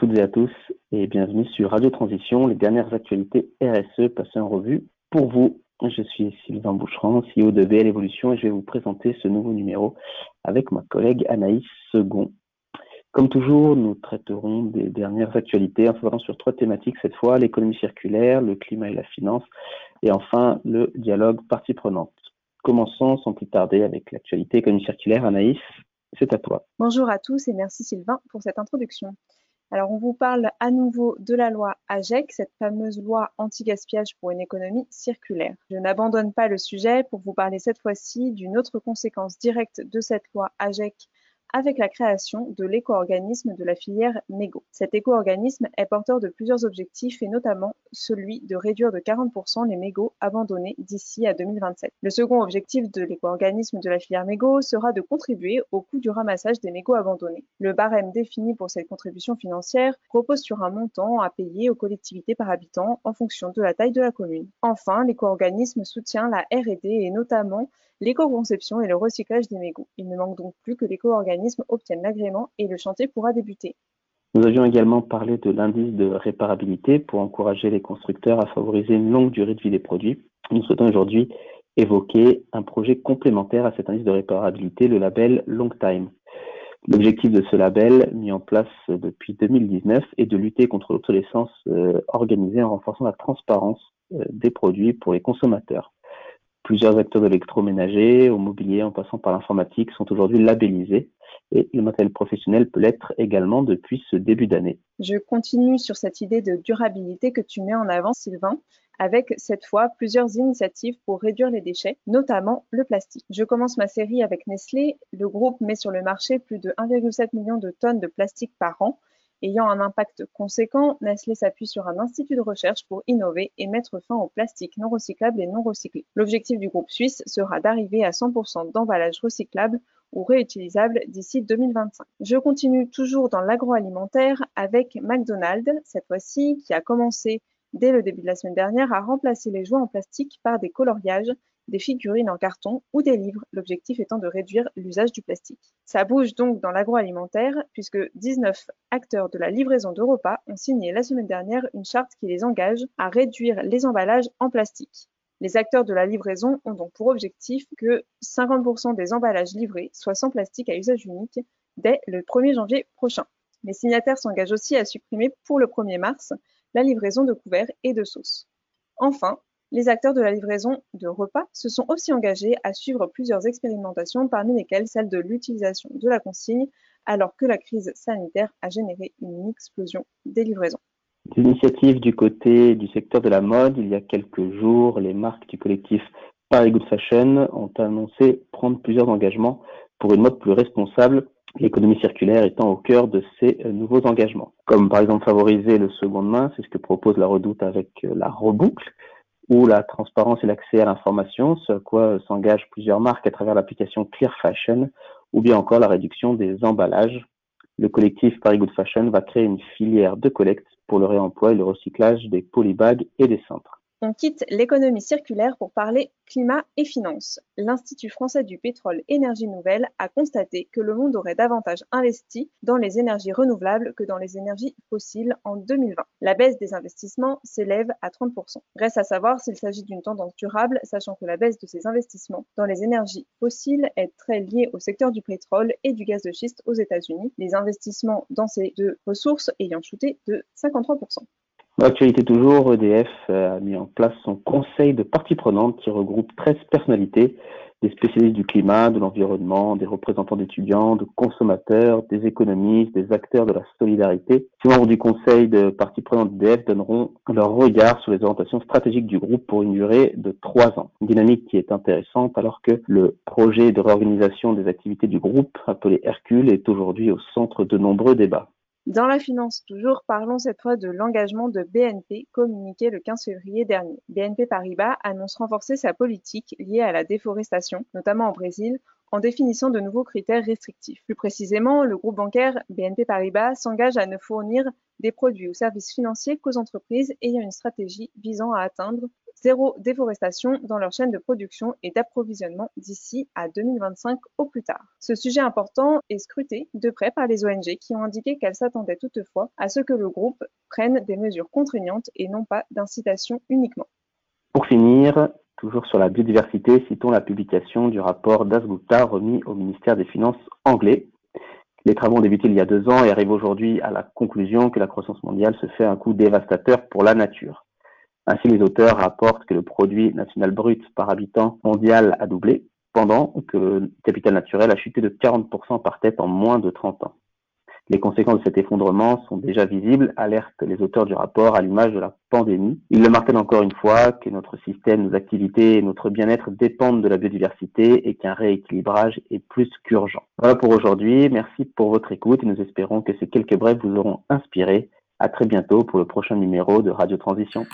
toutes et à tous et bienvenue sur Radio Transition, les dernières actualités RSE passées en revue pour vous. Je suis Sylvain Boucheron, CEO de BL Evolution et je vais vous présenter ce nouveau numéro avec ma collègue Anaïs Second. Comme toujours, nous traiterons des dernières actualités en se sur trois thématiques cette fois, l'économie circulaire, le climat et la finance et enfin le dialogue partie prenante. Commençons sans plus tarder avec l'actualité économie circulaire. Anaïs, c'est à toi. Bonjour à tous et merci Sylvain pour cette introduction. Alors, on vous parle à nouveau de la loi AGEC, cette fameuse loi anti-gaspillage pour une économie circulaire. Je n'abandonne pas le sujet pour vous parler cette fois-ci d'une autre conséquence directe de cette loi AGEC avec la création de l'éco-organisme de la filière mégot. Cet éco-organisme est porteur de plusieurs objectifs et notamment celui de réduire de 40% les mégots abandonnés d'ici à 2027. Le second objectif de l'éco-organisme de la filière mégot sera de contribuer au coût du ramassage des mégots abandonnés. Le barème défini pour cette contribution financière repose sur un montant à payer aux collectivités par habitant en fonction de la taille de la commune. Enfin, l'éco-organisme soutient la R&D et notamment l'éco-conception et le recyclage des mégots. Il ne manque donc plus que l'éco-organisme obtienne l'agrément et le chantier pourra débuter. Nous avions également parlé de l'indice de réparabilité pour encourager les constructeurs à favoriser une longue durée de vie des produits. Nous souhaitons aujourd'hui évoquer un projet complémentaire à cet indice de réparabilité, le label Long Time. L'objectif de ce label, mis en place depuis 2019, est de lutter contre l'obsolescence euh, organisée en renforçant la transparence euh, des produits pour les consommateurs. Plusieurs acteurs de l'électroménager, au mobilier, en passant par l'informatique, sont aujourd'hui labellisés et le matériel professionnel peut l'être également depuis ce début d'année. Je continue sur cette idée de durabilité que tu mets en avant, Sylvain, avec cette fois plusieurs initiatives pour réduire les déchets, notamment le plastique. Je commence ma série avec Nestlé. Le groupe met sur le marché plus de 1,7 million de tonnes de plastique par an Ayant un impact conséquent, Nestlé s'appuie sur un institut de recherche pour innover et mettre fin au plastique non recyclable et non recyclé. L'objectif du groupe suisse sera d'arriver à 100% d'emballages recyclables ou réutilisables d'ici 2025. Je continue toujours dans l'agroalimentaire avec McDonald's, cette fois-ci, qui a commencé dès le début de la semaine dernière à remplacer les jouets en plastique par des coloriages des figurines en carton ou des livres, l'objectif étant de réduire l'usage du plastique. Ça bouge donc dans l'agroalimentaire puisque 19 acteurs de la livraison de repas ont signé la semaine dernière une charte qui les engage à réduire les emballages en plastique. Les acteurs de la livraison ont donc pour objectif que 50% des emballages livrés soient sans plastique à usage unique dès le 1er janvier prochain. Les signataires s'engagent aussi à supprimer pour le 1er mars la livraison de couverts et de sauces. Enfin, les acteurs de la livraison de repas se sont aussi engagés à suivre plusieurs expérimentations, parmi lesquelles celle de l'utilisation de la consigne, alors que la crise sanitaire a généré une explosion des livraisons. Des initiatives du côté du secteur de la mode, il y a quelques jours, les marques du collectif Paris Good Fashion ont annoncé prendre plusieurs engagements pour une mode plus responsable, l'économie circulaire étant au cœur de ces nouveaux engagements. Comme par exemple favoriser le seconde main, c'est ce que propose la Redoute avec la reboucle, ou la transparence et l'accès à l'information, ce à quoi s'engagent plusieurs marques à travers l'application Clear Fashion, ou bien encore la réduction des emballages. Le collectif Paris Good Fashion va créer une filière de collecte pour le réemploi et le recyclage des polybags et des cintres. On quitte l'économie circulaire pour parler climat et finances. L'Institut français du pétrole énergie nouvelle a constaté que le monde aurait davantage investi dans les énergies renouvelables que dans les énergies fossiles en 2020. La baisse des investissements s'élève à 30%. Reste à savoir s'il s'agit d'une tendance durable, sachant que la baisse de ces investissements dans les énergies fossiles est très liée au secteur du pétrole et du gaz de schiste aux États-Unis, les investissements dans ces deux ressources ayant chuté de 53%. L'actualité toujours, EDF a mis en place son conseil de parties prenantes qui regroupe 13 personnalités, des spécialistes du climat, de l'environnement, des représentants d'étudiants, de consommateurs, des économistes, des acteurs de la solidarité. Ces membres du conseil de parties prenantes d'EDF donneront leur regard sur les orientations stratégiques du groupe pour une durée de trois ans. Une dynamique qui est intéressante alors que le projet de réorganisation des activités du groupe, appelé Hercule, est aujourd'hui au centre de nombreux débats. Dans la finance toujours, parlons cette fois de l'engagement de BNP communiqué le 15 février dernier. BNP Paribas annonce renforcer sa politique liée à la déforestation, notamment au Brésil, en définissant de nouveaux critères restrictifs. Plus précisément, le groupe bancaire BNP Paribas s'engage à ne fournir des produits ou services financiers qu'aux entreprises ayant une stratégie visant à atteindre zéro déforestation dans leur chaîne de production et d'approvisionnement d'ici à 2025 au plus tard. Ce sujet important est scruté de près par les ONG qui ont indiqué qu'elles s'attendaient toutefois à ce que le groupe prenne des mesures contraignantes et non pas d'incitation uniquement. Pour finir, toujours sur la biodiversité, citons la publication du rapport d'Asgupta remis au ministère des Finances anglais. Les travaux ont débuté il y a deux ans et arrivent aujourd'hui à la conclusion que la croissance mondiale se fait un coup dévastateur pour la nature. Ainsi, les auteurs rapportent que le produit national brut par habitant mondial a doublé, pendant que le capital naturel a chuté de 40% par tête en moins de 30 ans. Les conséquences de cet effondrement sont déjà visibles, alertent les auteurs du rapport à l'image de la pandémie. Ils le martèlent encore une fois que notre système, nos activités et notre bien-être dépendent de la biodiversité et qu'un rééquilibrage est plus qu'urgent. Voilà pour aujourd'hui. Merci pour votre écoute et nous espérons que ces quelques brèves vous auront inspiré. À très bientôt pour le prochain numéro de Radio Transition.